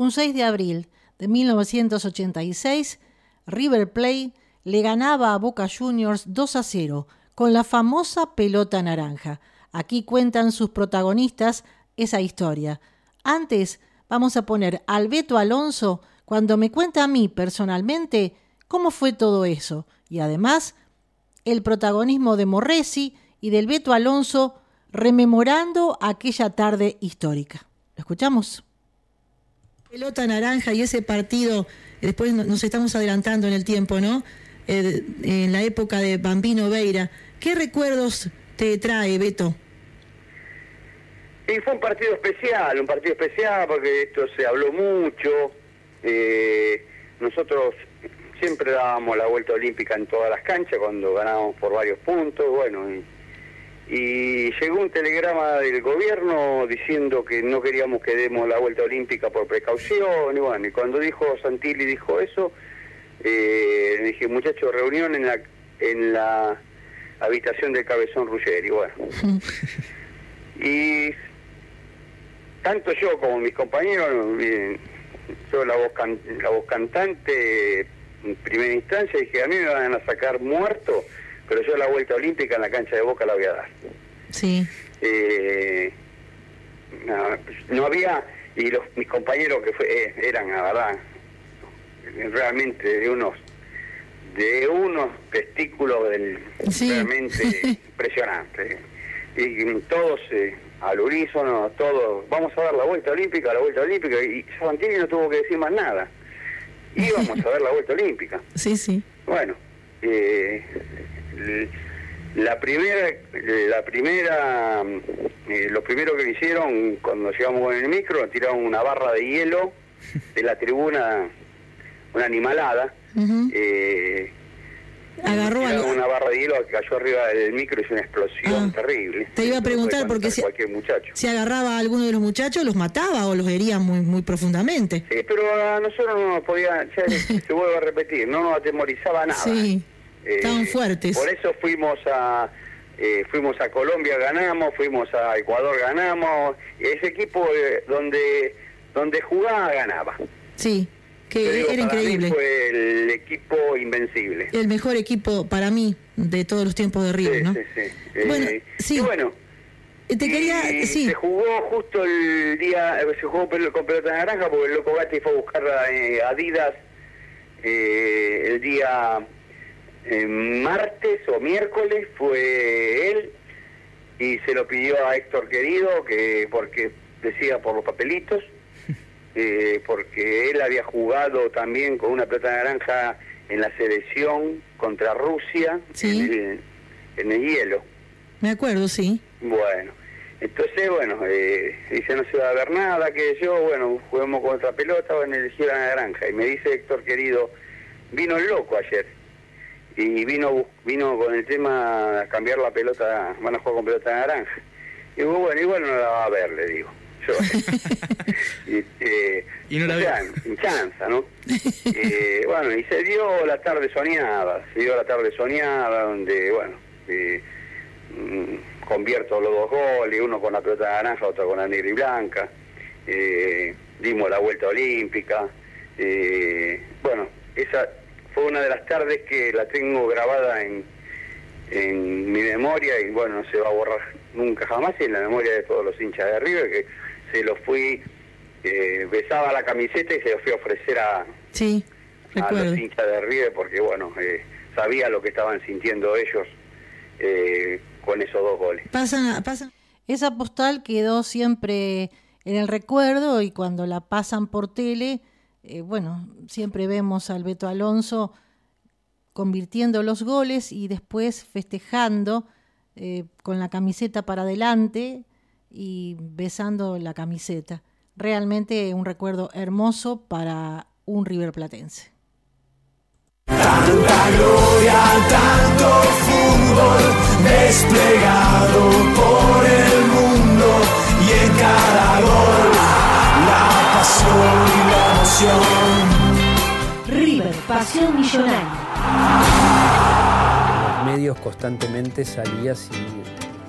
Un 6 de abril de 1986, River Plate le ganaba a Boca Juniors 2 a 0 con la famosa pelota naranja. Aquí cuentan sus protagonistas esa historia. Antes vamos a poner al Beto Alonso cuando me cuenta a mí personalmente cómo fue todo eso y además el protagonismo de Morresi y del Beto Alonso rememorando aquella tarde histórica. ¿Lo escuchamos? Pelota naranja y ese partido, después nos estamos adelantando en el tiempo, ¿no? Eh, en la época de Bambino Veira. ¿Qué recuerdos te trae, Beto? Sí, fue un partido especial, un partido especial porque esto se habló mucho. Eh, nosotros siempre dábamos la vuelta olímpica en todas las canchas cuando ganábamos por varios puntos, bueno, y, llegó un telegrama del gobierno diciendo que no queríamos que demos la vuelta olímpica por precaución, y bueno, y cuando dijo Santilli dijo eso, eh, dije, muchachos, reunión en la, en la habitación del Cabezón Ruggeri, bueno. y tanto yo como mis compañeros, yo la voz, la voz cantante, en primera instancia dije, a mí me van a sacar muerto, pero yo la vuelta olímpica en la cancha de Boca la voy a dar. Sí. Eh, no, había, y los, mis compañeros que fue, eh, eran, la verdad, realmente de unos de unos testículos del, realmente impresionantes. Y, todos eh, al unísono, todos, vamos a dar la vuelta olímpica, la vuelta olímpica, y Santini no tuvo que decir más nada. Íbamos a ver la vuelta olímpica. Sí, sí. Bueno, eh, la primera, la primera, eh, lo primero que hicieron cuando llegamos con el micro, tiraron una barra de hielo de la tribuna una animalada. eh, Agarró una barra de hielo que cayó arriba del micro y hizo una explosión ah, terrible. Te iba a preguntar porque si, si agarraba a alguno de los muchachos, los mataba o los hería muy muy profundamente. Sí, pero a nosotros no nos podía, se vuelve a repetir, no nos atemorizaba nada. Sí, eh, estaban fuertes. Por eso fuimos a eh, fuimos a Colombia, ganamos, fuimos a Ecuador, ganamos. Ese equipo eh, donde donde jugaba ganaba. Sí que era increíble. fue el equipo invencible. El mejor equipo para mí de todos los tiempos de River, ¿no? Sí, sí. Bueno, eh, sí. bueno, eh, te quería, sí. Se jugó justo el día, se jugó con pelota naranja porque el Loco Gatti fue a buscar a eh, Adidas el día martes o miércoles, fue él y se lo pidió a Héctor Querido, que porque decía por los papelitos eh, porque él había jugado también con una pelota naranja en la selección contra Rusia en, el, hielo. Me acuerdo, sí. Bueno, entonces, bueno, eh, dice no se va a ver nada, que yo, bueno, juguemos contra pelota, o en el la naranja. Y me dice Héctor, querido, vino el loco ayer. Y vino vino con el tema cambiar la pelota, van a jugar con pelota naranja. Y digo, bueno, igual no la va a ver, le digo. Este, y no la o chanza, ¿no? Eh, bueno, y se dio la tarde soñada, se dio la tarde soñada, donde, bueno, eh, mm, convierto los dos goles, uno con la pelota naranja, otro con la negra y blanca, eh, dimos la vuelta olímpica, bueno, esa fue una de las tardes que la tengo grabada en, en mi memoria y bueno, no se va a borrar nunca jamás y en la memoria de todos los hinchas de River que se lo fui, eh, besaba la camiseta y se lo fui a ofrecer a, sí, a los hinchas de River porque, bueno, eh, sabía lo que estaban sintiendo ellos eh, con esos dos goles. Pasan, pasan. Esa postal quedó siempre en el recuerdo y cuando la pasan por tele, bueno, siempre vemos al Beto Alonso convirtiendo los goles y después festejando con la camiseta para adelante y besando la camiseta. Realmente un recuerdo hermoso para un River Platense. Tanta gloria, tanto fútbol desplegado emoción. River, pasión millonaria. Los medios constantemente salía si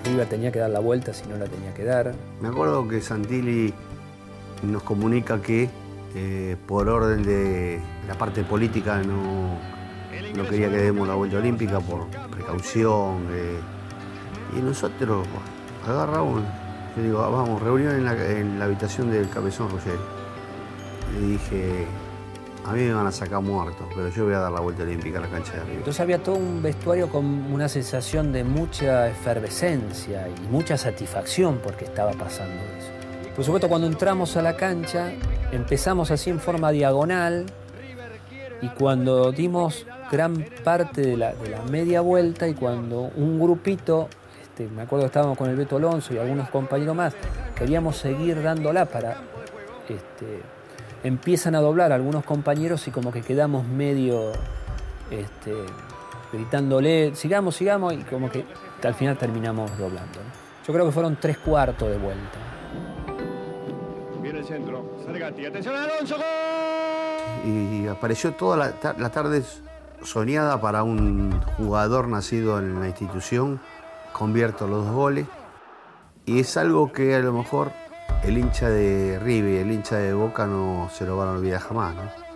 River tenía que dar la vuelta si no la tenía que dar. Me acuerdo que Santilli nos comunica que Eh, por orden de la parte política no, no quería que demos la vuelta olímpica por precaución. eh, y nosotros agarramos, yo digo, "Ah, vamos, reunión en la, en la habitación del Cabezón Roger. Le dije, a mí me van a sacar muerto, pero yo voy a dar la vuelta olímpica a la cancha de arriba. Entonces había todo un vestuario con una sensación de mucha efervescencia y mucha satisfacción porque estaba pasando eso. Por supuesto, cuando entramos a la cancha, empezamos así en forma diagonal y cuando dimos gran parte de la, media vuelta y cuando un grupito, este, me acuerdo que estábamos con el Beto Alonso y algunos compañeros más, queríamos seguir dándola para... Este, empiezan a doblar algunos compañeros y como que quedamos medio este, gritándole, sigamos, sigamos, y como que al final terminamos doblando. ¿no? Yo creo que fueron tres cuartos de vuelta. Viene el centro. Sargati. Atención Alonso. Gol. y apareció toda la, ta- la tarde soñada para un jugador nacido en la institución, convierto los dos goles, y es algo que a lo mejor el hincha de River el hincha de Boca no se lo van a olvidar jamás. ¿no?